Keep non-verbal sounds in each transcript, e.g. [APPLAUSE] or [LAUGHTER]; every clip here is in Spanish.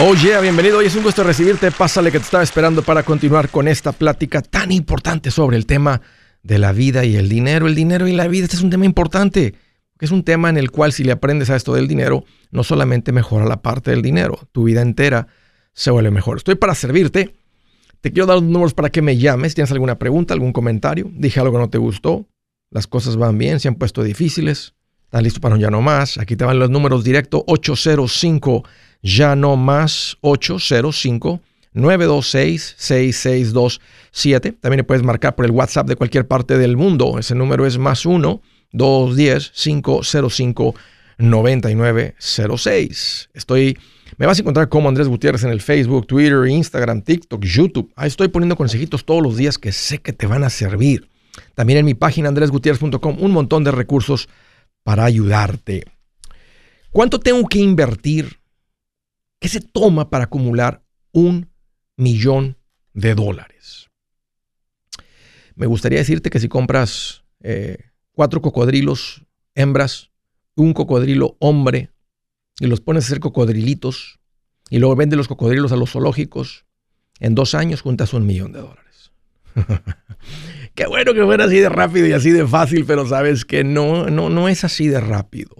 Oh yeah, bienvenido. Hoy es un gusto recibirte. Pásale que te estaba esperando para continuar con esta plática tan importante sobre el tema de la vida y el dinero. El dinero y la vida, este es un tema importante. Es un tema en el cual si le aprendes a esto del dinero, no solamente mejora la parte del dinero, tu vida entera se vuelve mejor. Estoy para servirte. Te quiero dar los números para que me llames. ¿Tienes alguna pregunta, algún comentario? Dije algo que no te gustó. Las cosas van bien, se han puesto difíciles. ¿Estás listo para un ya no más? Aquí te van los números directo 805 ya no más 805 926 6627. También puedes marcar por el WhatsApp de cualquier parte del mundo. Ese número es más 1 210 505 9906. Estoy me vas a encontrar como Andrés Gutiérrez en el Facebook, Twitter, Instagram, TikTok, YouTube. Ahí estoy poniendo consejitos todos los días que sé que te van a servir. También en mi página andresgutierrez.com un montón de recursos para ayudarte. ¿Cuánto tengo que invertir ¿Qué se toma para acumular un millón de dólares? Me gustaría decirte que si compras eh, cuatro cocodrilos hembras, un cocodrilo hombre, y los pones a hacer cocodrilitos, y luego vendes los cocodrilos a los zoológicos, en dos años juntas un millón de dólares. [LAUGHS] Qué bueno que fuera así de rápido y así de fácil, pero sabes que no, no, no es así de rápido.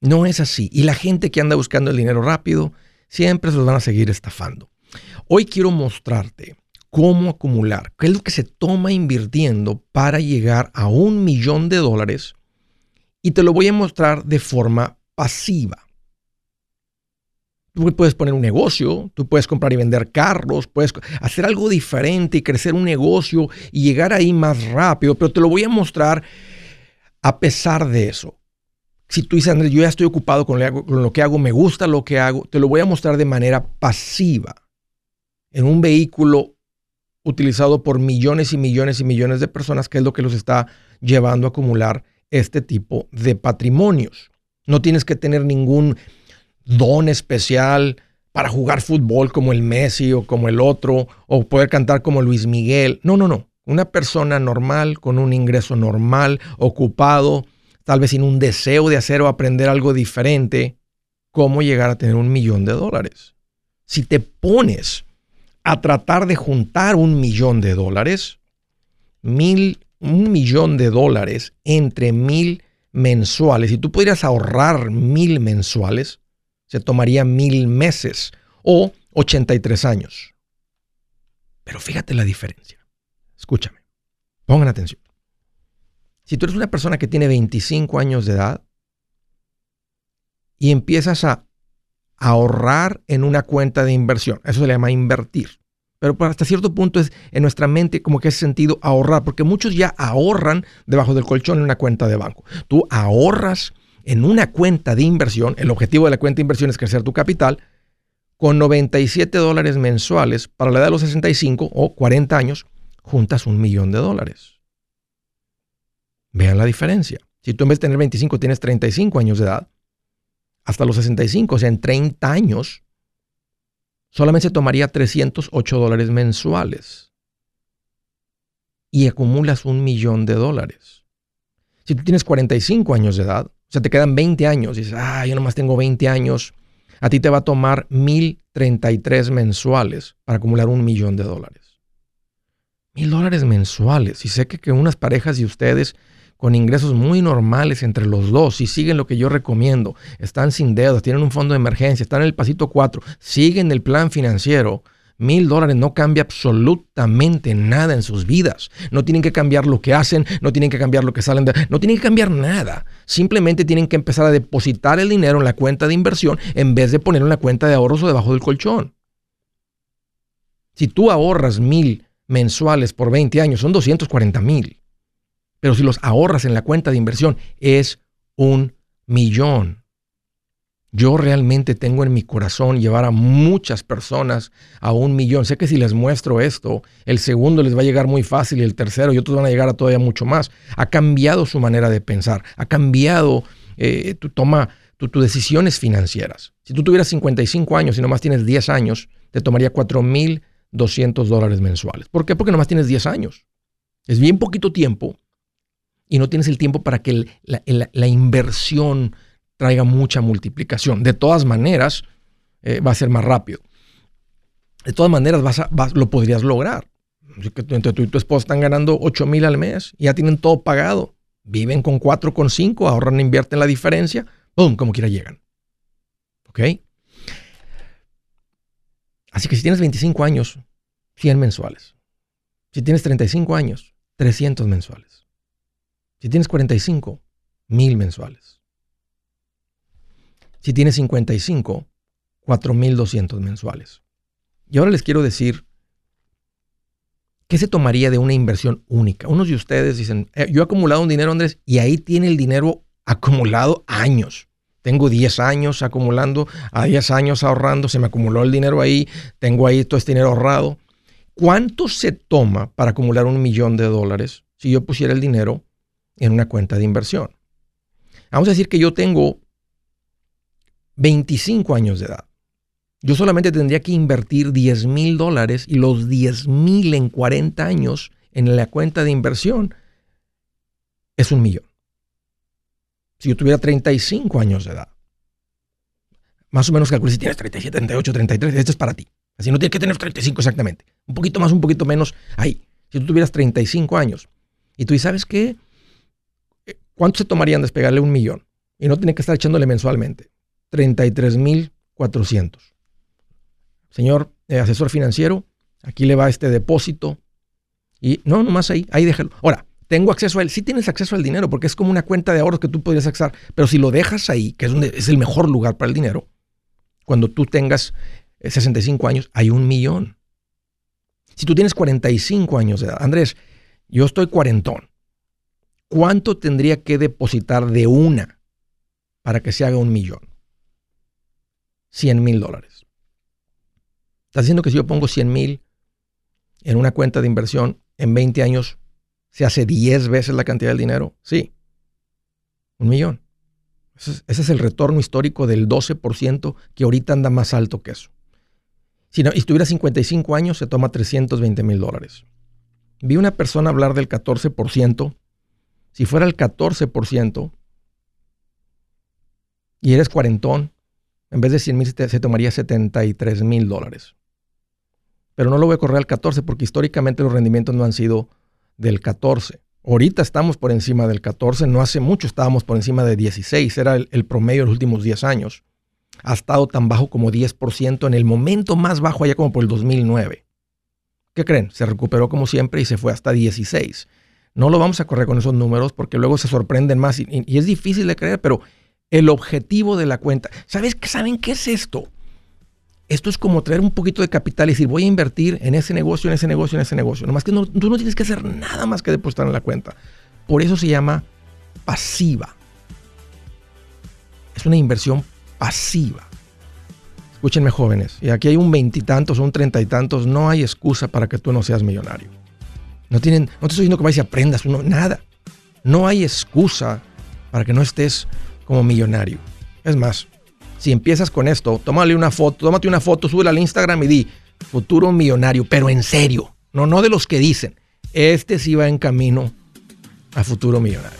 No es así. Y la gente que anda buscando el dinero rápido, siempre se los van a seguir estafando. Hoy quiero mostrarte cómo acumular, qué es lo que se toma invirtiendo para llegar a un millón de dólares y te lo voy a mostrar de forma pasiva. Tú puedes poner un negocio, tú puedes comprar y vender carros, puedes hacer algo diferente y crecer un negocio y llegar ahí más rápido, pero te lo voy a mostrar a pesar de eso. Si tú dices, Andrés, yo ya estoy ocupado con lo, que hago, me gusta lo que hago, te lo voy a mostrar de manera pasiva, en un vehículo utilizado por millones y millones y millones de personas, que es lo que los está llevando a acumular este tipo de patrimonios. No tienes que tener ningún don especial para jugar fútbol como el Messi o como el otro, o poder cantar como Luis Miguel. No, no, no. Una persona normal, con un ingreso normal, ocupado, tal vez sin un deseo de hacer o aprender algo diferente, cómo llegar a tener un millón de dólares. Si te pones a tratar de juntar un millón de dólares, mil, un millón de dólares entre mil mensuales, y tú pudieras ahorrar mil mensuales, se tomaría mil meses o 83 años. Pero fíjate la diferencia. Escúchame, pongan atención. Si tú eres una persona que tiene 25 años de edad y empiezas a ahorrar en una cuenta de inversión, eso se le llama invertir. Pero hasta cierto punto es en nuestra mente como que es sentido ahorrar, porque muchos ya ahorran debajo del colchón en una cuenta de banco. Tú ahorras en una cuenta de inversión, el objetivo de la cuenta de inversión es crecer tu capital, con 97 dólares mensuales para la edad de los 65 o 40 años, juntas un millón de dólares. Vean la diferencia. Si tú en vez de tener 25 tienes 35 años de edad, hasta los 65, o sea, en 30 años, solamente se tomaría 308 dólares mensuales. Y acumulas un millón de dólares. Si tú tienes 45 años de edad, o sea, te quedan 20 años, y dices, ah, yo nomás tengo 20 años, a ti te va a tomar 1033 mensuales para acumular un millón de dólares. Mil dólares mensuales. Y sé que, que unas parejas y ustedes con ingresos muy normales entre los dos, si siguen lo que yo recomiendo, están sin deudas, tienen un fondo de emergencia, están en el pasito 4, siguen el plan financiero, mil dólares no cambia absolutamente nada en sus vidas. No tienen que cambiar lo que hacen, no tienen que cambiar lo que salen de... No tienen que cambiar nada. Simplemente tienen que empezar a depositar el dinero en la cuenta de inversión en vez de ponerlo en la cuenta de ahorros o debajo del colchón. Si tú ahorras mil mensuales por 20 años, son 240 mil. Pero si los ahorras en la cuenta de inversión, es un millón. Yo realmente tengo en mi corazón llevar a muchas personas a un millón. Sé que si les muestro esto, el segundo les va a llegar muy fácil y el tercero y otros van a llegar a todavía mucho más. Ha cambiado su manera de pensar, ha cambiado eh, tu toma, tus decisiones financieras. Si tú tuvieras 55 años y nomás tienes 10 años, te tomaría 4.200 dólares mensuales. ¿Por qué? Porque nomás tienes 10 años. Es bien poquito tiempo y no tienes el tiempo para que la, inversión traiga mucha multiplicación. De todas maneras, eh, va a ser más rápido. De todas maneras, vas lo podrías lograr. Entre tú y tu esposa están ganando 8 mil al mes, ya tienen todo pagado, viven con 4,5, ahorran, invierten la diferencia, ¡pum! Como quiera llegan. ¿Ok? Así que si tienes 25 años, 100 mensuales. Si tienes 35 años, 300 mensuales. Si tienes 45, 1000 mensuales. Si tienes 55, 4200 mensuales. Y ahora les quiero decir, ¿qué se tomaría de una inversión única? Unos de ustedes dicen, eh, yo he acumulado un dinero, Andrés, y ahí tiene el dinero acumulado años. Tengo 10 años acumulando, a 10 años ahorrando, se me acumuló el dinero ahí, tengo ahí todo este dinero ahorrado. ¿Cuánto se toma para acumular un millón de dólares si yo pusiera el dinero en una cuenta de inversión? Vamos a decir que yo tengo 25 años de edad. Yo solamente tendría que invertir 10 mil dólares y los 10 mil en 40 años en la cuenta de inversión es un millón. Si yo tuviera 35 años de edad, más o menos calculé si tienes 37, 38, 33, esto es para ti. Así no tienes que tener 35 exactamente. Un poquito más, un poquito menos. Ahí. Si tú tuvieras 35 años y tú, ¿sabes qué? ¿Cuánto se tomarían despegarle un millón? Y no tiene que estar echándole mensualmente. 33 mil 400 señor eh, asesor financiero, aquí le va este depósito. Y no, nomás ahí, ahí déjalo. Ahora, tengo acceso a él. Sí tienes acceso al dinero porque es como una cuenta de ahorros que tú podrías acceder. Pero si lo dejas ahí, que es, donde, es el mejor lugar para el dinero, cuando tú tengas 65 eh, años, hay un millón. Si tú tienes 45 años de edad, Andrés, yo estoy cuarentón. ¿Cuánto tendría que depositar de una para que se haga un millón? 100 mil dólares. ¿Estás diciendo que si yo pongo 100 mil en una cuenta de inversión, en 20 años se hace 10 veces la cantidad del dinero? Sí. Un millón. Ese es, el retorno histórico del 12% que ahorita anda más alto que eso. Si, no, y tuviera 55 años, se toma 320 mil dólares. Vi una persona hablar del 14%. Si fuera el 14% y eres cuarentón, en vez de 100 mil se tomaría 73 mil dólares pero no lo voy a correr al 14 porque históricamente los rendimientos no han sido del 14. Ahorita estamos por encima del 14, no hace mucho estábamos por encima de 16, era el, promedio de los últimos 10 años. Ha estado tan bajo como 10% en el momento más bajo allá como por el 2009. ¿Qué creen? Se recuperó como siempre y se fue hasta 16. No lo vamos a correr con esos números porque luego se sorprenden más y, es difícil de creer, pero el objetivo de la cuenta, ¿sabes? ¿Saben qué es esto? Esto es como traer un poquito de capital y decir, voy a invertir en ese negocio, en ese negocio, en ese negocio. Nomás que tú no tienes que hacer nada más que depositar en la cuenta. Por eso se llama pasiva. Es una inversión pasiva. Escúchenme jóvenes, y aquí hay un veintitantos o un treinta y tantos, no hay excusa para que tú no seas millonario. No, tienen, no te estoy diciendo que vayas y aprendas, nada. No hay excusa para que no estés como millonario. Es más, si empiezas con esto, tómale una foto, tómate una foto, súbela al Instagram y di futuro millonario, pero en serio, no, no de los que dicen. Este sí va en camino a futuro millonario.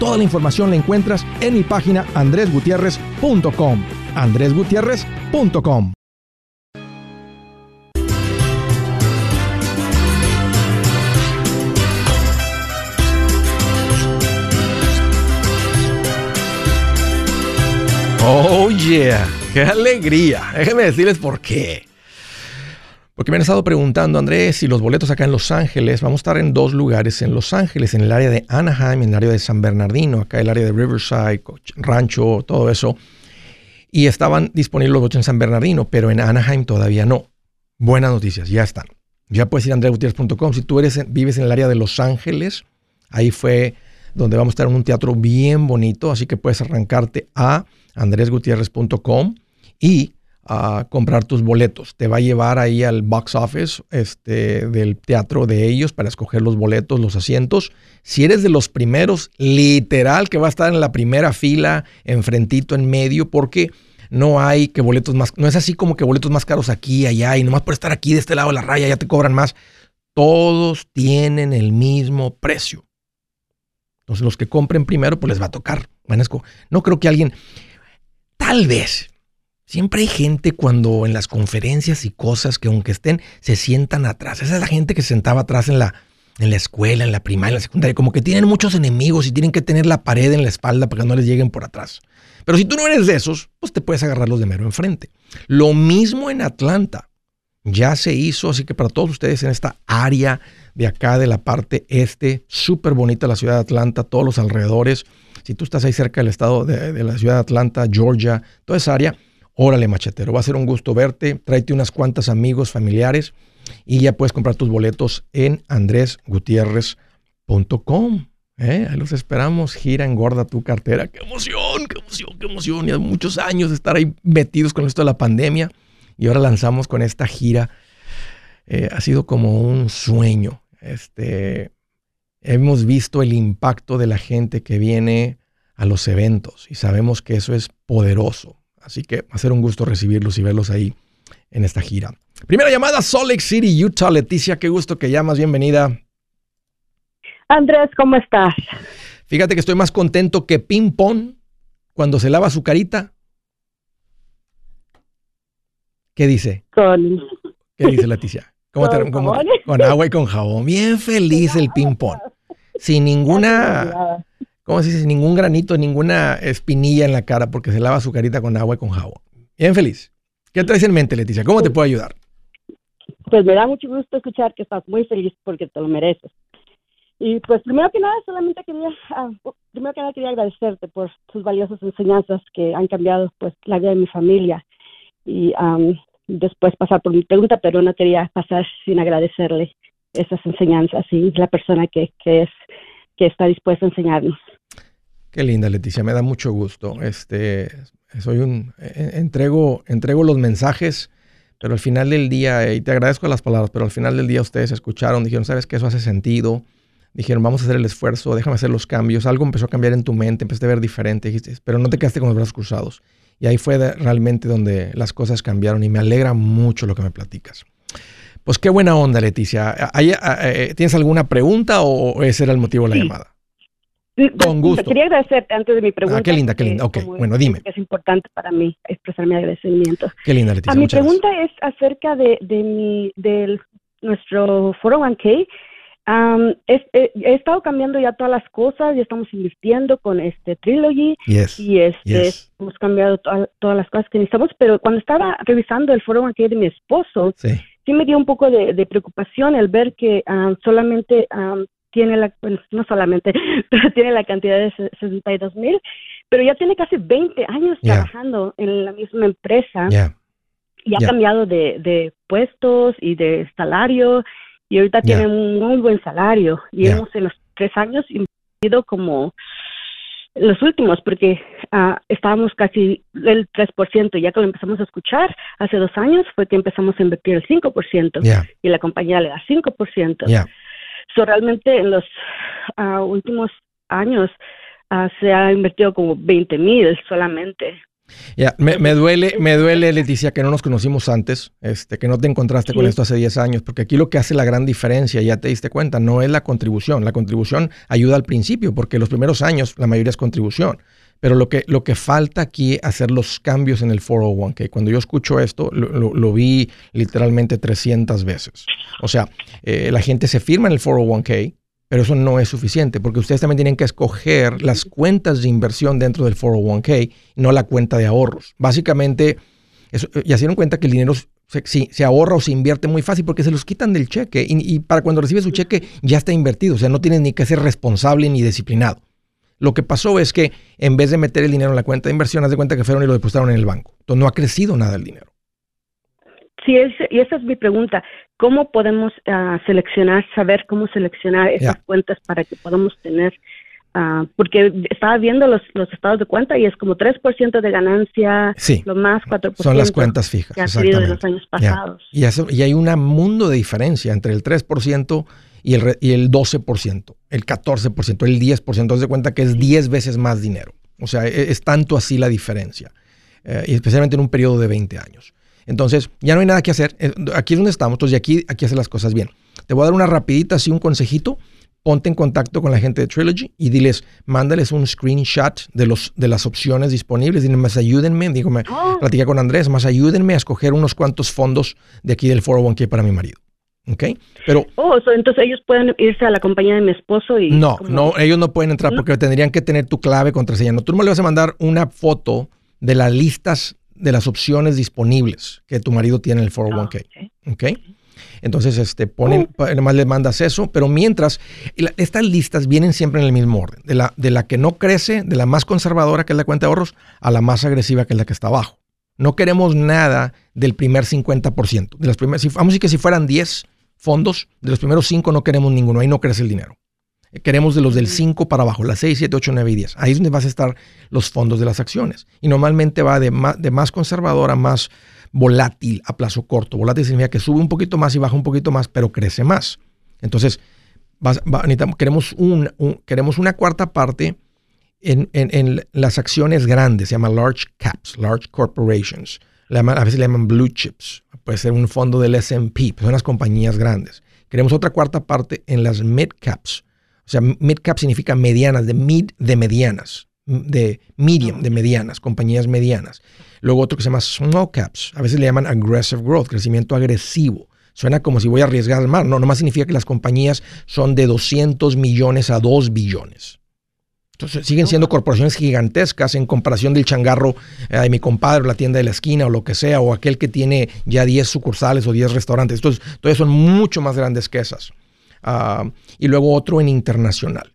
Toda la información la encuentras en mi página andresgutierrez.com. andresgutierrez.com. Oh yeah, qué alegría. Déjenme decirles por qué. Porque me han estado preguntando, Andrés, si los boletos acá en Los Ángeles, vamos a estar en dos lugares en Los Ángeles, en el área de Anaheim, en el área de San Bernardino, acá el área de Riverside, Rancho, todo eso. Y estaban disponibles los boletos en San Bernardino, pero en Anaheim todavía no. Buenas noticias, ya están. Ya puedes ir a andresgutierrez.com. Si tú eres, vives en el área de Los Ángeles, ahí fue donde vamos a estar en un teatro bien bonito, así que puedes arrancarte a andresgutierrez.com y a comprar tus boletos. Te va a llevar ahí al box office este, del teatro de ellos para escoger los boletos, los asientos. Si eres de los primeros, literal que va a estar en la primera fila, enfrentito, en medio, porque no hay que boletos más, no es así como que boletos más caros aquí, allá, y nomás por estar aquí de este lado de la raya ya te cobran más. Todos tienen el mismo precio. Entonces los que compren primero, pues les va a tocar. No creo que alguien, tal vez, Siempre hay gente cuando en las conferencias y cosas que aunque estén, se sientan atrás. Esa es la gente que se sentaba atrás en la, en la escuela, en la primaria, en la secundaria. Como que tienen muchos enemigos y tienen que tener la pared en la espalda para que no les lleguen por atrás. Pero si tú no eres de esos, pues te puedes agarrarlos de mero enfrente. Lo mismo en Atlanta. Ya se hizo, así que para todos ustedes en esta área de acá, de la parte este, súper bonita la ciudad de Atlanta, todos los alrededores. Si tú estás ahí cerca del estado de, de la ciudad de Atlanta, Georgia, toda esa área, Órale, machetero, va a ser un gusto verte. Tráete unas cuantas amigos, familiares y ya puedes comprar tus boletos en andresgutierrez.com. ¿eh? Ahí los esperamos. Gira, engorda tu cartera. ¡Qué emoción! ¡Qué emoción! ¡Qué emoción! Ya muchos años de estar ahí metidos con esto de la pandemia y ahora lanzamos con esta gira. Eh, ha sido como un sueño. Este, hemos visto el impacto de la gente que viene a los eventos y sabemos que eso es poderoso. Así que va a ser un gusto recibirlos y verlos ahí en esta gira. Primera llamada, Salt Lake City, Utah. Leticia, qué gusto que llamas. Bienvenida. Andrés, ¿cómo estás? Fíjate que estoy más contento que Ping Pong cuando se lava su carita. ¿Qué dice? Con... ¿Qué dice Leticia? ¿Cómo con, te, con agua y con jabón. Bien feliz el ping pong. Sin ninguna ¿cómo se dice? Ningún granito, ninguna espinilla en la cara porque se lava su carita con agua y con jabón. Bien feliz. ¿Qué traes en mente, Leticia? ¿Cómo te puedo ayudar? Pues me da mucho gusto escuchar que estás muy feliz porque te lo mereces. Y pues primero que nada, solamente quería, ah, primero que nada quería agradecerte por tus valiosas enseñanzas que han cambiado pues la vida de mi familia. Y después pasar por mi pregunta, pero no quería pasar sin agradecerle esas enseñanzas y la persona que, que es, que está dispuesta a enseñarnos. Qué linda, Leticia, me da mucho gusto. Este, soy un e, entrego entrego los mensajes, pero al final del día y te agradezco las palabras, pero al final del día ustedes escucharon, dijeron, "¿Sabes que eso hace sentido?" Dijeron, "Vamos a hacer el esfuerzo, déjame hacer los cambios." Algo empezó a cambiar en tu mente, empezaste a ver diferente, dijiste, pero no te quedaste con los brazos cruzados. Y ahí fue realmente donde las cosas cambiaron y me alegra mucho lo que me platicas. Pues qué buena onda, Leticia. Eh, ¿Tienes alguna pregunta o ese era el motivo de la llamada? Con gusto. Quería agradecerte antes de mi pregunta. Ah, qué linda, qué linda. Ok, bueno, dime. Es importante para mí expresar mi agradecimiento. Qué linda, Leticia. A mi pregunta es acerca de, de mi, del nuestro foro 1K. he, estado cambiando ya todas las cosas y estamos invirtiendo con este Trilogy y este, hemos cambiado todas las cosas que necesitamos, pero cuando estaba revisando el foro 1K de mi esposo, sí, me dio un poco de, preocupación el ver que solamente tiene la, no solamente, [LAUGHS] pero tiene la cantidad de 62 mil, pero ya tiene casi 20 años trabajando en la misma empresa. y ha cambiado de, de, puestos y de salario y ahorita tiene un muy buen salario. Y hemos en los tres años invertido como los últimos porque ah, estábamos casi el 3%, ya que lo empezamos a escuchar hace dos años fue que empezamos a invertir el 5% y la compañía le da 5%. Yeah. So, realmente en los uh, últimos años uh, se ha invertido como 20 mil solamente. Ya, me, me, duele, me duele, Leticia, que no nos conocimos antes, este, que no te encontraste con esto hace 10 años, porque aquí lo que hace la gran diferencia, ya te diste cuenta, no es la contribución. La contribución ayuda al principio, porque los primeros años la mayoría es contribución. Pero lo que, lo que falta aquí es hacer los cambios en el 401k. Cuando yo escucho esto, lo, vi literalmente 300 veces. O sea, eh, la gente se firma en el 401k, pero eso no es suficiente porque ustedes también tienen que escoger las cuentas de inversión dentro del 401k, no la cuenta de ahorros. Básicamente, eso, ya se dieron cuenta que el dinero se, se, ahorra o se invierte muy fácil porque se los quitan del cheque y, para cuando recibes su cheque ya está invertido, o sea, no tienes ni que ser responsable ni disciplinado. Lo que pasó es que en vez de meter el dinero en la cuenta de inversión, haz de cuenta que fueron y lo depositaron en el banco. Entonces no ha crecido nada el dinero. Sí, y esa es mi pregunta. ¿Cómo podemos ah, seleccionar, saber cómo seleccionar esas cuentas para que podamos tener, uh, porque estaba viendo los, los, estados de cuenta y es como 3% de ganancia, lo más 4%. Son las cuentas fijas. Que ha sido de los años pasados. Y, y hay un mundo de diferencia entre el 3% y el, y el 12%, el 14%, el 10%. Entonces de cuenta que es 10 veces más dinero. O sea, es, es tanto así la diferencia. Eh, y especialmente en un periodo de 20 años. Entonces, ya no hay nada que hacer. Eh, aquí es donde estamos. Entonces, aquí, aquí hacer las cosas bien. Te voy a dar una rapidita, así un consejito. Ponte en contacto con la gente de Trilogy y diles, mándales un screenshot de, los, de las opciones disponibles. Dile, más ayúdenme, digo, me oh. con Andrés, más ayúdenme a escoger unos cuantos fondos de aquí del 401k para mi marido. ¿Ok? Pero. Oh, entonces ellos pueden irse a la compañía de mi esposo y. No, no, ellos no pueden entrar porque tendrían que tener tu clave, contraseña. No, tú no le vas a mandar una foto de las listas de las opciones disponibles que tu marido tiene en el 401k. Ah, ¿Ok? Entonces, este, ponen, oh. además le mandas eso, pero mientras, estas listas vienen siempre en el mismo orden, de la, de la que no crece, de la más conservadora, que es la cuenta de ahorros, a la más agresiva, que es la que está abajo. No queremos nada del primer 50%. De las primeras, vamos a decir que si fueran 10 fondos, de los primeros 5 no queremos ninguno, ahí no crece el dinero. Queremos de los del 5 para abajo, las 6, 7, 8, 9 y 10. Ahí es donde vas a estar los fondos de las acciones. Y normalmente va de más, de más conservador a más volátil a plazo corto. Volátil significa que sube un poquito más y baja un poquito más, pero crece más. Entonces, queremos, un, queremos una cuarta parte en, en, las acciones grandes, se llama large caps, large corporations. A veces le llaman blue chips. Puede ser un fondo del SP, pues son las compañías grandes. Queremos otra cuarta parte en las mid caps o sea, mid cap significa medianas, de mid de medianas, de medium de medianas, compañías medianas. Luego otro que se llama small caps, a veces le llaman aggressive growth, crecimiento agresivo. Suena como si voy a arriesgar más. No, nomás significa que las compañías son de 200 millones a 2 billones. Entonces siguen siendo corporaciones gigantescas en comparación del changarro eh, de mi compadre, la tienda de la esquina o lo que sea, o aquel que tiene ya 10 sucursales o 10 restaurantes. Entonces, todavía son mucho más grandes que esas. Ah, y luego otro en internacional.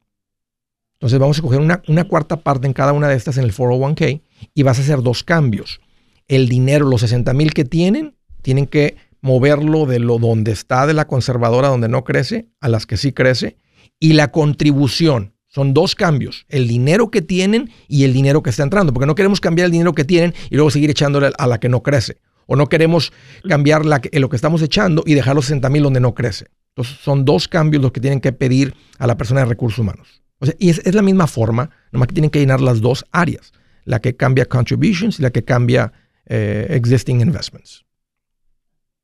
Entonces vamos a coger una, cuarta parte en cada una de estas en el 401k y vas a hacer dos cambios. El dinero, los 60 mil que tienen, tienen que moverlo de lo donde está de la conservadora, donde no crece, a las que sí crece. Y la contribución, son dos cambios, el dinero que tienen y el dinero que está entrando, porque no queremos cambiar el dinero que tienen y luego seguir echándole a la que no crece. O no queremos cambiar la, lo que estamos echando y dejar los 60 mil donde no crece. Entonces, son dos cambios los que tienen que pedir a la persona de recursos humanos. O sea, y es, la misma forma, nomás que tienen que llenar las dos áreas, la que cambia contributions y la que cambia eh, existing investments.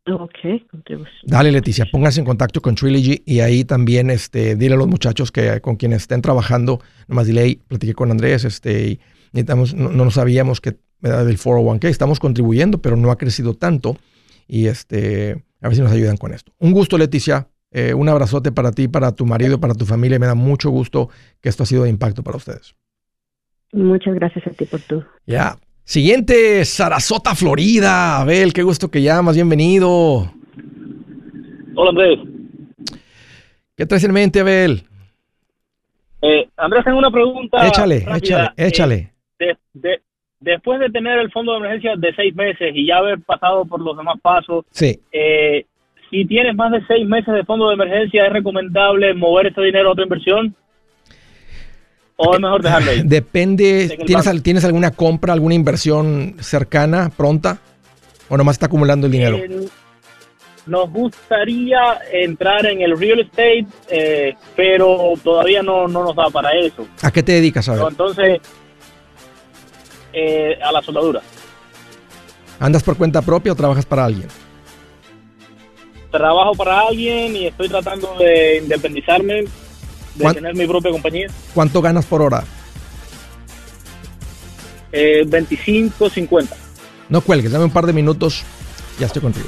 Ok, Dale, Leticia, pónganse en contacto con Trilogy y ahí también este, dile a los muchachos que con quienes estén trabajando, nomás dile, ahí, platiqué con Andrés, este, y necesitamos, no, no sabíamos que del 401k, estamos contribuyendo, pero no ha crecido tanto y este, a ver si nos ayudan con esto. Un gusto, Leticia. Eh, un abrazote para ti, para tu marido, para tu familia. Me da mucho gusto que esto ha sido de impacto para ustedes. Muchas gracias a ti por tu. Ya. Siguiente, Sarasota, Florida. Abel, qué gusto que llamas. Bienvenido. Hola, Andrés. ¿Qué traes en mente, Abel? Eh, Andrés, tengo una pregunta. Échale, échale, échale. Eh, después de tener el fondo de emergencia de seis meses y ya haber pasado por los demás pasos, sí. Eh, si tienes más de seis meses de fondo de emergencia, ¿es recomendable mover ese dinero a otra inversión? ¿O es mejor dejarlo ahí? Depende, ¿tienes, ¿tienes alguna compra, alguna inversión cercana, pronta? ¿O nomás está acumulando el dinero? nos gustaría entrar en el real estate, eh, pero todavía no, no, nos da para eso. ¿A qué te dedicas a Entonces, eh, a la soldadura. ¿Andas por cuenta propia o trabajas para alguien? Trabajo para alguien y estoy tratando de independizarme, de tener mi propia compañía. ¿Cuánto ganas por hora? Eh, 25, 50. No cuelgues, dame un par de minutos, ya estoy contigo.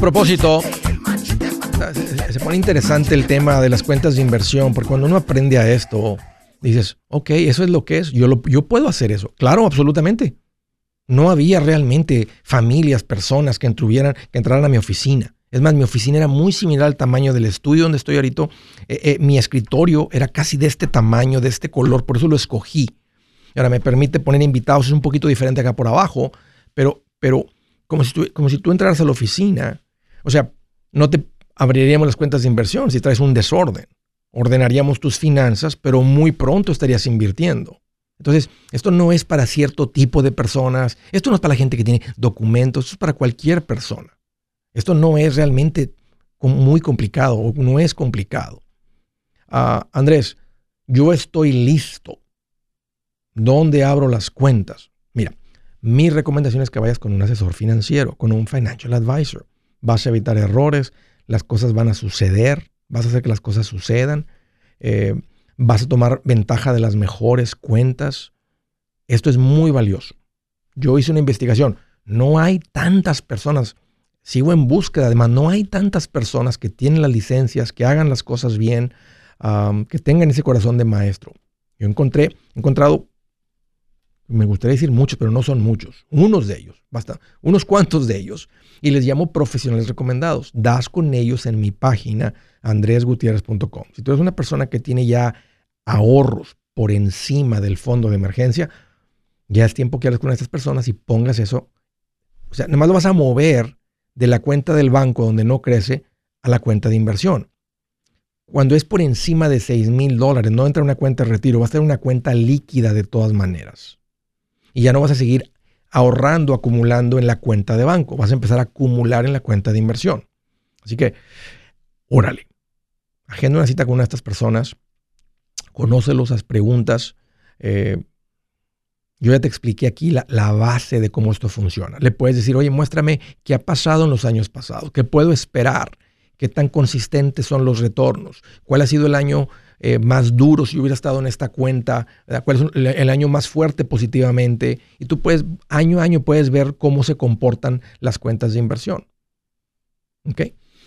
propósito, se, pone interesante el tema de las cuentas de inversión, porque cuando uno aprende a esto, dices, ok, eso es lo que es, yo, lo, yo puedo hacer eso. Claro, absolutamente. No había realmente familias, personas que, que entraran a mi oficina. Es más, mi oficina era muy similar al tamaño del estudio donde estoy ahorita. Eh, eh, mi escritorio era casi de este tamaño, de este color, por eso lo escogí. Ahora me permite poner invitados, es un poquito diferente acá por abajo, pero, pero como, si como si tú entraras a la oficina, o sea, no te abriríamos las cuentas de inversión si traes un desorden. Ordenaríamos tus finanzas, pero muy pronto estarías invirtiendo. Entonces, esto no es para cierto tipo de personas, esto no es para la gente que tiene documentos, esto es para cualquier persona. Esto no es realmente muy complicado o no es complicado. Ah, Andrés, yo estoy listo. ¿Dónde abro las cuentas? Mira, mi recomendación es que vayas con un asesor financiero, con un financial advisor. Vas a evitar errores, las cosas van a suceder, vas a hacer que las cosas sucedan, eh, vas a tomar ventaja de las mejores cuentas. Esto es muy valioso. Yo hice una investigación. No hay tantas personas sigo en búsqueda. Además, no hay tantas personas que tienen las licencias, que hagan las cosas bien, que tengan ese corazón de maestro. Yo encontré, he encontrado, me gustaría decir muchos, pero no son muchos, unos de ellos, basta, unos cuantos de ellos, y les llamo profesionales recomendados. Das con ellos en mi página andresgutierrez.com. Si tú eres una persona que tiene ya ahorros por encima del fondo de emergencia, ya es tiempo que hables con estas personas y pongas eso. O sea, nomás lo vas a mover de la cuenta del banco donde no crece a la cuenta de inversión. Cuando es por encima de 6 mil dólares, no entra en una cuenta de retiro, va a ser una cuenta líquida de todas maneras. Y ya no vas a seguir ahorrando, acumulando en la cuenta de banco, vas a empezar a acumular en la cuenta de inversión. Así que, órale, agenda una cita con una de estas personas, conócelos, las preguntas, eh, yo ya te expliqué aquí la, base de cómo esto funciona. Le puedes decir, oye, muéstrame qué ha pasado en los años pasados, qué puedo esperar, qué tan consistentes son los retornos, cuál ha sido el año eh, más duro si hubiera estado en esta cuenta, cuál es el, año más fuerte positivamente. Y tú puedes, año a año, puedes ver cómo se comportan las cuentas de inversión. ¿Ok?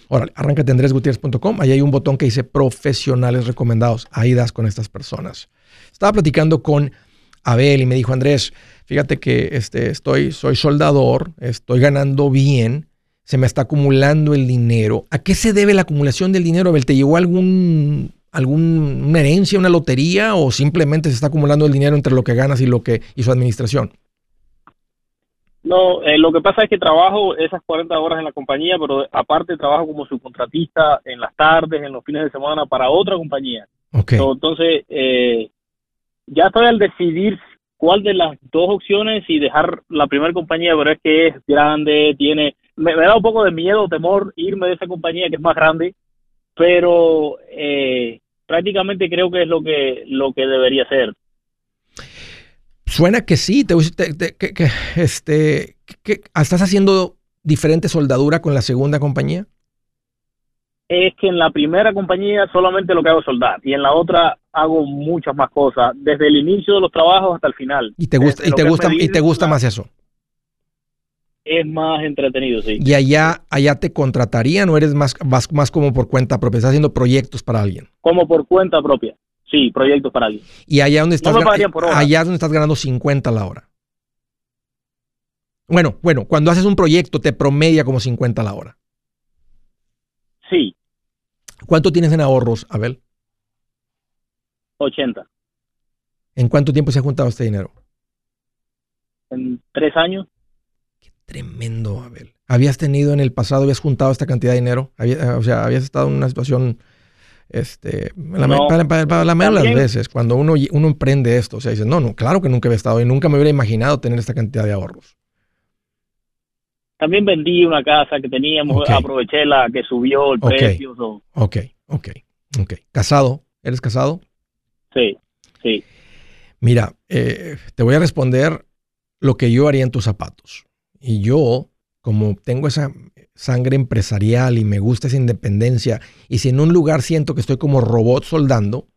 Ahora, arráncate andresgutierrez.com. Ahí hay un botón que dice profesionales recomendados. Ahí das con estas personas. Estaba platicando con Abel y me dijo, Andrés, fíjate que este, estoy, soy soldador, estoy ganando bien, se me está acumulando el dinero. ¿A qué se debe la acumulación del dinero, Abel? ¿Te llegó algún, alguna herencia, una lotería o simplemente se está acumulando el dinero entre lo que ganas y lo que y su administración? No, eh, lo que pasa es que trabajo esas 40 horas en la compañía, pero aparte trabajo como subcontratista en las tardes, en los fines de semana para otra compañía. Okay. entonces, eh, ya estoy al decidir cuál de las dos opciones y dejar la primera compañía, pero es que es grande, tiene, me, da un poco de miedo, temor irme de esa compañía que es más grande, pero eh, prácticamente creo que es lo que lo que debería ser. Suena que sí, te, que, este, ¿estás haciendo diferente soldadura con la segunda compañía? Es que en la primera compañía solamente lo que hago es soldar y en la otra hago muchas más cosas, desde el inicio de los trabajos hasta el final. ¿Y te gusta, y te gusta, y te gusta más eso? Es más entretenido, sí. ¿Y allá, allá te contratarían o eres más, más, más como por cuenta propia? ¿Estás haciendo proyectos para alguien? Como por cuenta propia. Sí, proyectos para alguien. ¿Y allá donde estás, allá donde estás ganando 50 a la hora? Bueno, bueno, cuando haces un proyecto te promedia como 50 a la hora. Sí. ¿Cuánto tienes en ahorros, Abel? 80. ¿En cuánto tiempo se ha juntado este dinero? En tres años. Tremendo, Abel. ¿Habías tenido en el pasado, habías juntado esta cantidad de dinero? o sea, habías estado en una situación, este, la, para, la mayoría de las veces, cuando uno, uno emprende esto, o sea, dice, no, no, claro que nunca había estado y nunca me hubiera imaginado tener esta cantidad de ahorros. También vendí una casa que teníamos, aproveché la que subió el precio. Ok, ok, ok. ¿Casado? ¿Eres casado? Sí, sí. Mira, eh, te voy a responder lo que yo haría en tus zapatos. Y yo, como tengo esa sangre empresarial y me gusta esa independencia, y si en un lugar siento que estoy como robot soldando,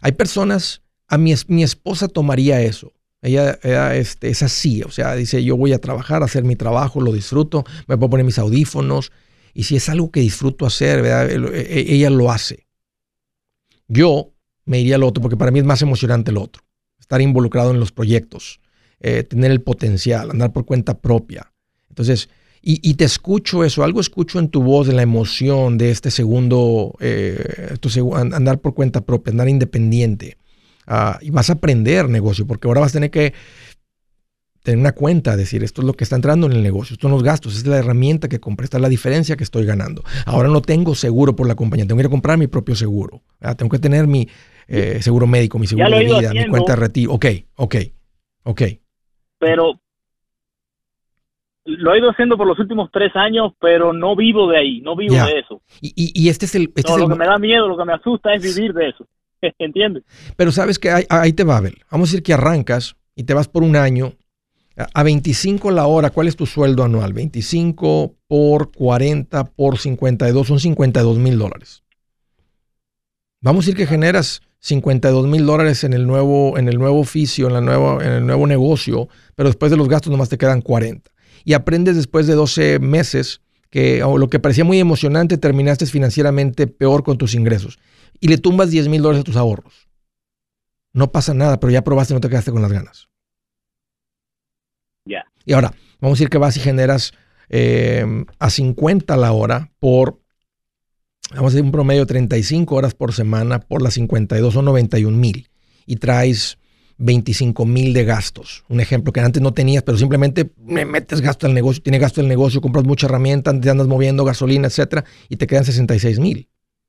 hay personas, a mi, mi esposa tomaría eso. Ella, este, es así, o sea, dice, yo voy a trabajar, a hacer mi trabajo, lo disfruto, me puedo poner mis audífonos, y si es algo que disfruto hacer, e, e, ella lo hace. Yo me iría al otro, porque para mí es más emocionante el otro. Estar involucrado en los proyectos, eh, tener el potencial, andar por cuenta propia. Entonces, y, te escucho eso, algo escucho en tu voz de la emoción de este segundo, eh, andar por cuenta propia, andar independiente. Ah, y vas a aprender negocio, porque ahora vas a tener que tener una cuenta, decir, esto es lo que está entrando en el negocio, estos son los gastos, esta es la herramienta que compré, esta es la diferencia que estoy ganando. Ahora no tengo seguro por la compañía, tengo que ir a comprar mi propio seguro. Tengo que tener mi, eh, seguro médico, mi seguro de vida, mi cuenta de retiro. Ok, ok, ok. Pero lo he ido haciendo por los últimos tres años, pero no vivo de ahí, no vivo de eso. Y, y, este es el... Este lo que me da miedo, lo que me asusta es vivir de eso. [LAUGHS] ¿Entiendes? Pero sabes que ahí, ahí te va, Abel. Vamos a decir que arrancas y te vas por un año a 25 la hora, ¿cuál es tu sueldo anual? 25 por 40 por 52 son 52 mil dólares. Vamos a decir que generas 52 mil dólares en el nuevo, en el nuevo oficio, en, la nueva, en el nuevo negocio, pero después de los gastos nomás te quedan 40. Y aprendes después de 12 meses que lo que parecía muy emocionante terminaste financieramente peor con tus ingresos. Y le tumbas 10 mil dólares a tus ahorros. No pasa nada, pero ya probaste y no te quedaste con las ganas. Ya. Y ahora, vamos a decir que vas y generas eh, a 50 la hora por vamos a decir un promedio de 35 horas por semana por las 52 son 91 mil y traes 25 mil de gastos. Un ejemplo que antes no tenías, pero simplemente me metes gasto al negocio, tienes gasto el negocio, compras mucha herramienta, te andas moviendo gasolina, etcétera, y te quedan 66 mil.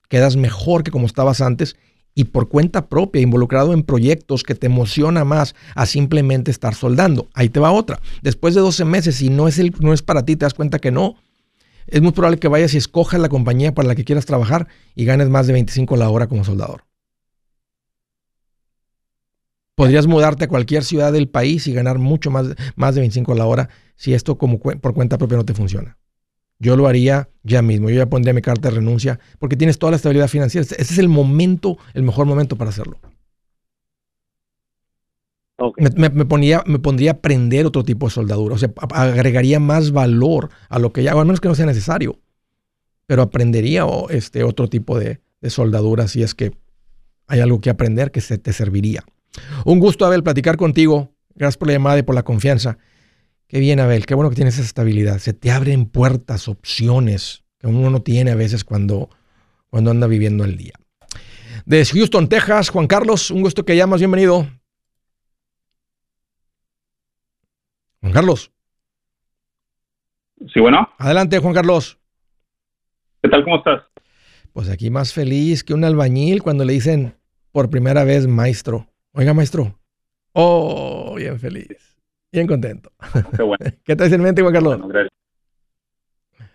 Quedas mejor que como estabas antes y por cuenta propia, involucrado en proyectos que te emociona más a simplemente estar soldando. Ahí te va otra. Después de 12 meses, si no es, el, no es para ti, te das cuenta que no, es muy probable que vayas y escojas la compañía para la que quieras trabajar y ganes más de 25 la hora como soldador. Podrías mudarte a cualquier ciudad del país y ganar mucho más, más de 25 la hora si esto como por cuenta propia no te funciona. Yo lo haría ya mismo. Yo ya pondría mi carta de renuncia porque tienes toda la estabilidad financiera. Ese es el momento, el mejor momento para hacerlo. Me, me, ponía, me pondría a aprender otro tipo de soldadura. O sea, agregaría más valor a lo que ya hago, al menos que no sea necesario. Pero aprendería este, otro tipo de, de soldadura si es que hay algo que aprender que se te serviría. Un gusto, Abel, platicar contigo. Gracias por la llamada y por la confianza. Qué bien, Abel. Qué bueno que tienes esa estabilidad. Se te abren puertas, opciones que uno no tiene a veces cuando, cuando anda viviendo el día. de Houston, Texas. Juan Carlos, un gusto que llamas, bienvenido. Juan Carlos. Sí, bueno. Adelante, Juan Carlos. ¿Qué tal? ¿Cómo estás? Pues aquí más feliz que un albañil cuando le dicen por primera vez maestro. Oiga, maestro. Oh, bien feliz. Bien contento. Qué bueno. [LAUGHS] ¿Qué traes en mente, Juan Carlos?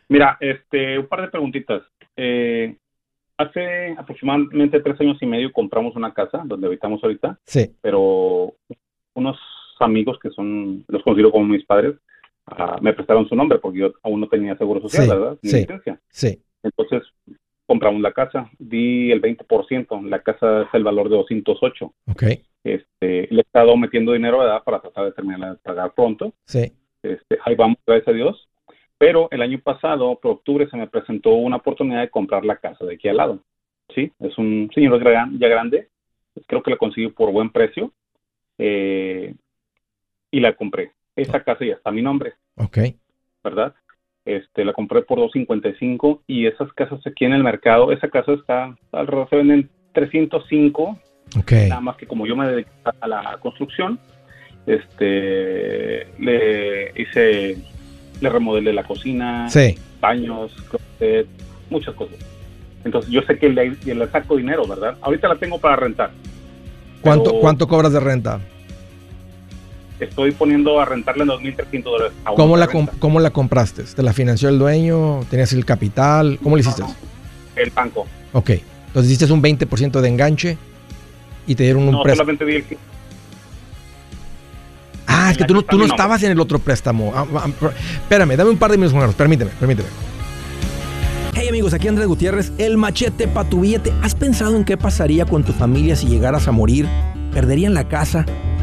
Mira, este, un par de preguntitas. Eh, hace aproximadamente tres años y medio compramos una casa donde habitamos ahorita. Sí. Pero unos amigos que son, los considero como mis padres, ah, me prestaron su nombre porque yo aún no tenía seguro social, ¿verdad? Ni sí, licencia. Sí. Entonces compramos la casa, di el 20%, la casa es el valor de 208. Ok. Este, le he estado metiendo dinero ¿verdad? para tratar de terminar de pagar pronto. Sí. Este, ahí vamos, gracias a Dios. Pero el año pasado, por octubre, se me presentó una oportunidad de comprar la casa de aquí al lado. Sí, es un señor ya grande, creo que la conseguí por buen precio. Eh, y la compré. Esa casa ya está a mi nombre. Ok. ¿Verdad? Este, la compré por 255 y esas casas aquí en el mercado, esa casa está alrededor, se venden 305. Ok. Nada más que como yo me dedico a la construcción, este, le hice, le remodelé la cocina, sí. baños, closet, muchas cosas. Entonces yo sé que le, le, saco dinero, ¿verdad? Ahorita la tengo para rentar. ¿Cuánto, ¿Cuánto cobras de renta? Estoy poniendo a rentarle en 2.300 dólares. ¿Cómo la, ¿Cómo la compraste? ¿Te la financió el dueño? ¿Tenías el capital? ¿Cómo lo hiciste? El banco. Ok. Entonces hiciste un 20% de enganche y te dieron un no, préstamo. solamente di el... Ah, es que tú no, tú no estabas en el otro préstamo. Ah, ah, espérame, dame un par de minutos, Juan Permíteme, permíteme. Hey amigos, aquí Andrés Gutiérrez, el machete para tu billete. ¿Has pensado en qué pasaría con tu familia si llegaras a morir? ¿Perderían la casa?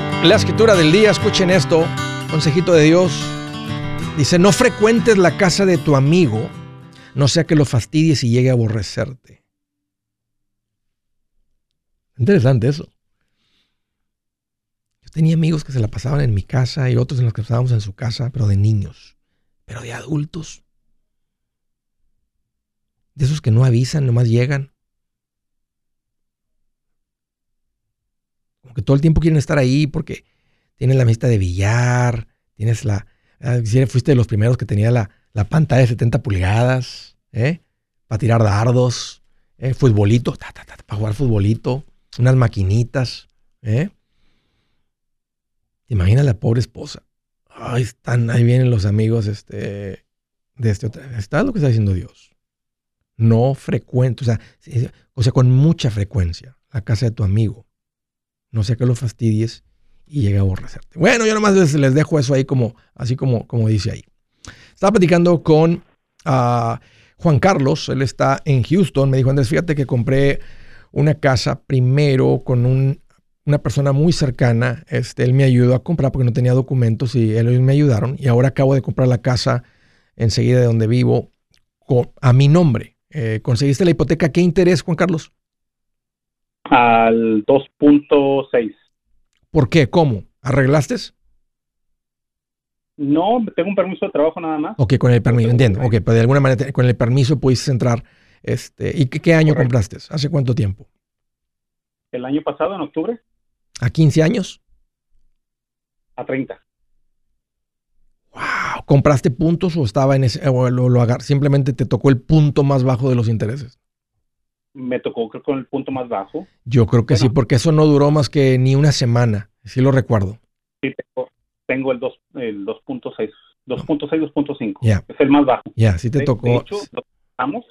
La escritura del día, escuchen esto, consejito de Dios. Dice, no frecuentes la casa de tu amigo, no sea que lo fastidies y llegue a aborrecerte. Interesante eso. Yo tenía amigos que se la pasaban en mi casa y otros en los que estábamos en su casa, pero de niños, pero de adultos. De esos que no avisan, nomás llegan. Que todo el tiempo quieren estar ahí porque tienes la mesa de billar, tienes la... Ah, si fuiste de los primeros que tenía la, pantalla de 70 pulgadas, ¿eh? Para tirar dardos, ¿eh? Futbolito, para jugar futbolito, unas maquinitas, ¿eh? ¿Te la pobre esposa? Ahí están, ahí vienen los amigos este, de este otro. Está lo que está diciendo Dios. No frecuente, o sea, o sea, con mucha frecuencia, la casa de tu amigo no sea que lo fastidies y llegue a aborrecerte. Bueno, yo nomás les, dejo eso ahí como, así como, como dice ahí. Estaba platicando con ah, Juan Carlos, él está en Houston, me dijo, Andrés, fíjate que compré una casa primero con una persona muy cercana, este, él me ayudó a comprar porque no tenía documentos y ellos me ayudaron y ahora acabo de comprar la casa enseguida de donde vivo a mi nombre. Eh, ¿Conseguiste la hipoteca? ¿Qué interés, Juan Carlos? Al 2.6. ¿Por qué? ¿Cómo? ¿Arreglaste? No, tengo un permiso de trabajo nada más. Ok, con el permiso, entiendo. Ok, pero de alguna manera con el permiso pudiste entrar. Este, ¿Y qué, año compraste? ¿Hace cuánto tiempo? El año pasado, en octubre. ¿A 15 años? a 30. Wow, ¿compraste puntos o estaba en ese o lo, lo simplemente te tocó el punto más bajo de los intereses? Me tocó creo con el punto más bajo. Yo creo que sí, porque eso no duró más que ni una semana, sí lo recuerdo. Sí, tengo, el 2 el 2.6 2.6 2.5. Es el más bajo. Ya, sí te tocó. De hecho, estamos,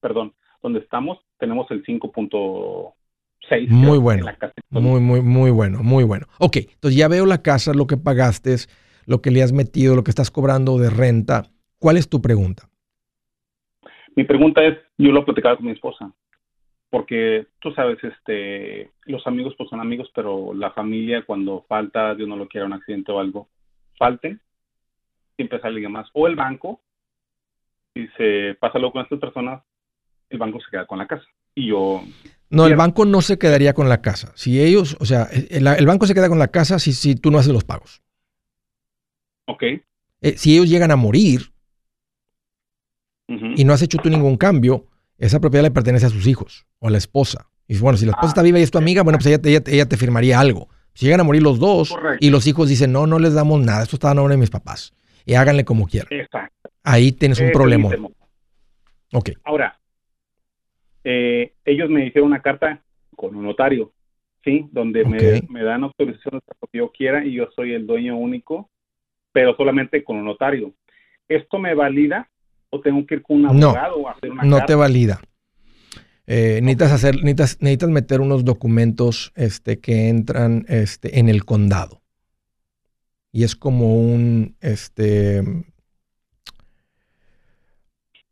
perdón, donde estamos tenemos el 5.6. Muy bueno. Muy, muy, muy bueno, muy bueno. Ok, entonces ya veo la casa, lo que pagaste, lo que le has metido, lo que estás cobrando de renta. ¿Cuál es tu pregunta? Mi pregunta es, yo lo he platicado con mi esposa, porque tú sabes, este, los amigos pues son amigos, pero la familia cuando falta, Dios no lo quiera, un accidente o algo, falten, siempre sale alguien más. O el banco, y se pasa algo con estas personas, el banco se queda con la casa. Y yo... No, el banco no se quedaría con la casa. Si ellos, o sea, el, banco se queda con la casa si, si tú no haces los pagos. Ok. Eh, si ellos llegan a morir y no has hecho tú ningún cambio, esa propiedad le pertenece a sus hijos o a la esposa. Y bueno, si la esposa ah, está viva y es tu amiga, bueno, pues ella, ella, te firmaría algo. Si llegan a morir los dos y los hijos dicen, no, no les damos nada, esto está a nombre de mis papás. Y háganle como quieran. Exacto. Ahí tienes un problema. Ok. Ahora, eh, ellos me hicieron una carta con un notario, ¿sí? Donde me, me, dan autorización hasta lo que yo quiera y yo soy el dueño único, pero solamente con un notario. ¿Esto me valida o tengo que ir con un abogado o hacer una No te valida. Eh, necesitas hacer, necesitas, necesitas, meter unos documentos este, que entran este, en el condado. Y es como un, este,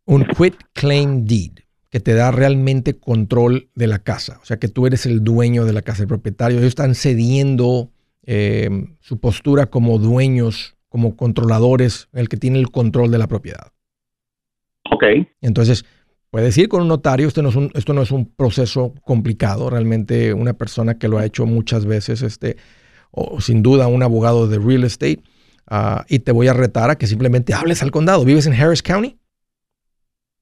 un quit claim deed que te da realmente control de la casa. O sea, que tú eres el dueño de la casa, el propietario. Ellos están cediendo eh, su postura como dueños, como controladores, el que tiene el control de la propiedad. Ok. Entonces, puedes ir con un notario. Esto no es un, esto no es un proceso complicado. Realmente una persona que lo ha hecho muchas veces, este, o sin duda un abogado de real estate, ah, y te voy a retar a que simplemente hables al condado. ¿Vives en Harris County?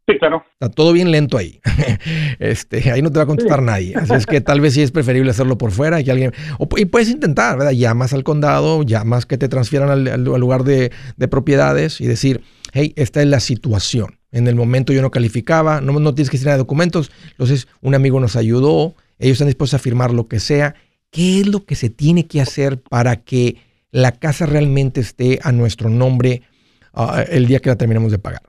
Sí, claro. Está todo bien lento ahí. [LAUGHS] este, ahí no te va a contestar nadie. Así es que tal vez sí es preferible hacerlo por fuera que alguien. y puedes intentar, ¿verdad? Llamas al condado, llamas que te transfieran al, lugar de, propiedades y decir, hey, esta es la situación. En el momento yo no calificaba, no, no tienes que decir nada de documentos. Entonces, un amigo nos ayudó, ellos están dispuestos a firmar lo que sea. ¿Qué es lo que se tiene que hacer para que la casa realmente esté a nuestro nombre ah, el día que la terminemos de pagar?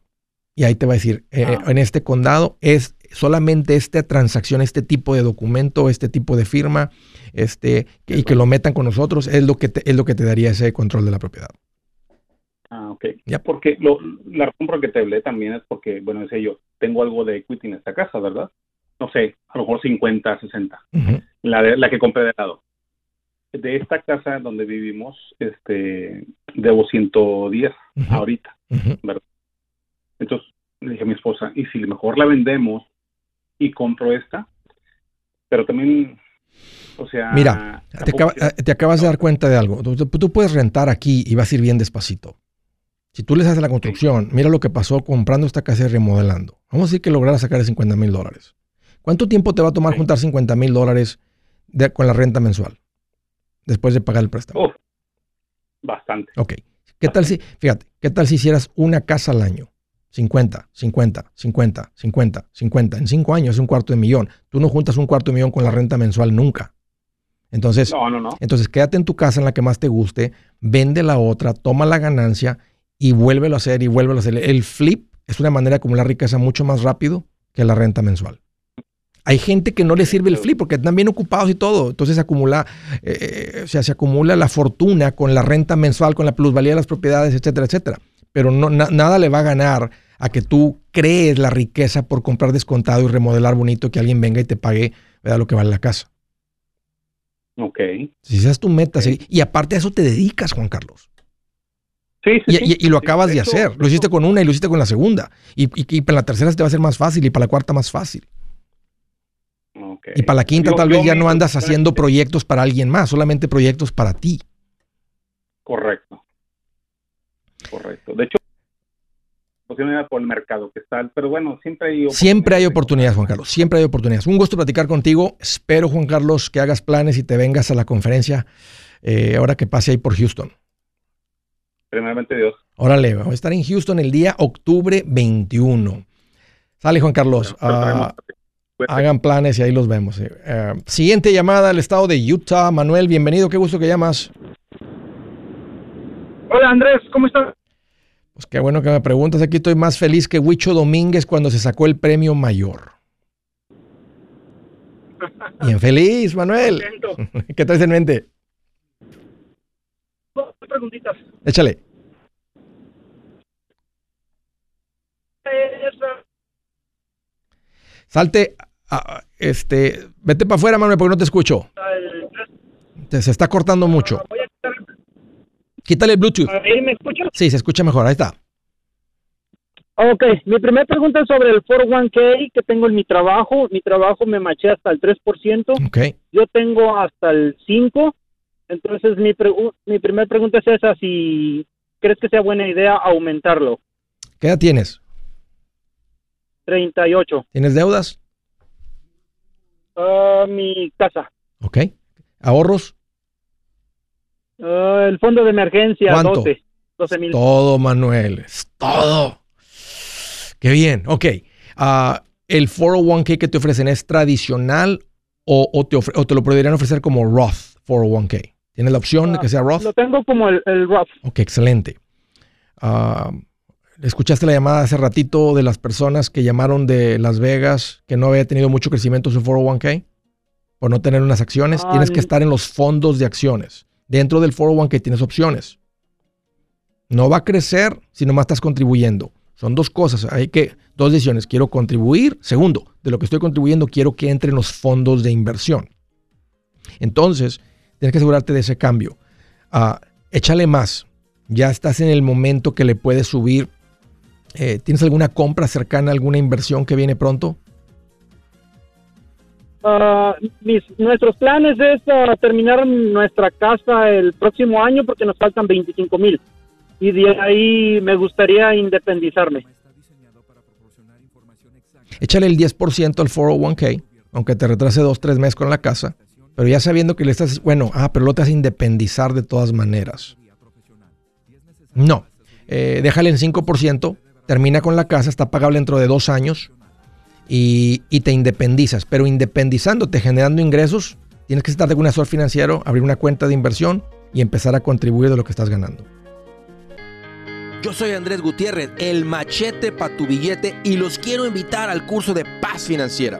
y ahí te va a decir, eh, ah. en este condado es solamente esta transacción, este tipo de documento, este tipo de firma, este, y que lo metan con nosotros, es lo que te, es lo que te daría ese control de la propiedad. Ah, ok. Ya porque lo, la razón por la que te hablé también es porque, bueno, decía yo, tengo algo de equity en esta casa, ¿verdad? No sé, a lo mejor 50, 60. la, la que compré de lado. De esta casa donde vivimos, este, debo 110 ahorita, ¿verdad? Entonces le dije a mi esposa, ¿y si mejor la vendemos y compro esta? Pero también, o sea... Mira, te, acabas de dar cuenta de algo. Tú, puedes rentar aquí y vas a ir bien despacito. Si tú les haces la construcción, mira lo que pasó comprando esta casa y remodelando. Vamos a decir que lograras sacar 50 mil dólares. ¿Cuánto tiempo te va a tomar juntar 50 mil dólares con la renta mensual? Después de pagar el préstamo. bastante. Ok. ¿Qué tal si, fíjate, qué tal si hicieras una casa al año? 50, 50, 50, 50, 50. En cinco años es un cuarto de millón. Tú no juntas un cuarto de millón con la renta mensual nunca. Entonces, entonces quédate en tu casa en la que más te guste, vende la otra, toma la ganancia y vuélvelo a hacer y vuélvelo a hacer. El flip es una manera de acumular riqueza mucho más rápido que la renta mensual. Hay gente que no le sirve el flip porque están bien ocupados y todo. Entonces se acumula, eh, eh, o sea, se acumula la fortuna con la renta mensual, con la plusvalía de las propiedades, etcétera, etcétera pero no, nada le va a ganar a que tú crees la riqueza por comprar descontado y remodelar bonito, que alguien venga y te pague lo que vale la casa. Ok. Si esa es tu meta, y aparte a eso te dedicas, Juan Carlos. Sí, sí, y, y, lo acabas de hacer. Lo hiciste con una y lo hiciste con la segunda. Y, y, para la tercera se te va a hacer más fácil y para la cuarta más fácil. Okay. Y para la quinta tal vez ya no andas haciendo proyectos para alguien más, solamente proyectos para ti. Correcto. Correcto. De hecho, oportunidad por el mercado que está, pero bueno, siempre hay Siempre hay oportunidades, Juan Carlos, siempre hay oportunidades. Un gusto platicar contigo. Espero, Juan Carlos, que hagas planes y te vengas a la conferencia eh, ahora que pase ahí por Houston. Primeramente Dios. Órale, vamos a estar en Houston el día octubre 21. Sale Juan Carlos. Ah, hagan planes y ahí los vemos. Eh, siguiente llamada al estado de Utah. Manuel, bienvenido. Qué gusto que llamas. Hola Andrés, ¿cómo estás? Pues qué bueno que me preguntas. Aquí estoy más feliz que Huicho Domínguez cuando se sacó el premio mayor. [LAUGHS] Bien feliz, Manuel. [LAUGHS] ¿Qué traes en mente? Preguntitas. Échale. Salte, este, vete para afuera, Manuel, porque no te escucho. se está cortando mucho. Quítale el Bluetooth. ¿Me? Sí, se escucha mejor. Ahí está. Ok, mi primera pregunta es sobre el 401k que tengo en mi trabajo. Mi trabajo me maché hasta el 3%. Ok. Yo tengo hasta el 5%. Entonces, mi, mi primera pregunta es esa, si crees que sea buena idea aumentarlo. ¿Qué edad tienes? 38. ¿Tienes deudas? Uh, mi casa. Ok. ¿Ahorros? Uh, el fondo de emergencia, ¿Cuánto? 12. mil. Todo, Manuel. Es todo. Qué bien. Ok. Uh, ¿El 401k que te ofrecen es tradicional o, te, o te, lo podrían ofrecer como Roth 401k? ¿Tienes la opción de que sea Roth? Lo tengo como el, el Roth. Ok, excelente. ¿Escuchaste la llamada hace ratito de las personas que llamaron de Las Vegas que no había tenido mucho crecimiento su 401k? Por no tener unas acciones. tienes que estar en los fondos de acciones. Dentro del 401k tienes opciones. No va a crecer si nomás estás contribuyendo. Son dos cosas. Hay que, dos decisiones. Quiero contribuir. Segundo, de lo que estoy contribuyendo, quiero que entre en los fondos de inversión. Entonces, tienes que asegurarte de ese cambio. Ah, échale más. Ya estás en el momento que le puedes subir eh, ¿Tienes alguna compra cercana, alguna inversión que viene pronto? Uh, mis, nuestros planes es uh, terminar nuestra casa el próximo año porque nos faltan 25 mil y de ahí me gustaría independizarme. Échale el 10% al 401k, aunque te retrase dos, tres meses con la casa, pero ya sabiendo que le estás, bueno, ah, pero lo te vas a independizar de todas maneras. No, eh, déjale en 5%, termina con la casa, está pagable dentro de dos años y, te independizas. Pero independizándote, generando ingresos, tienes que estar de un asesor financiero, abrir una cuenta de inversión y empezar a contribuir de lo que estás ganando. Yo soy Andrés Gutiérrez, el machete para tu billete y los quiero invitar al curso de paz financiera.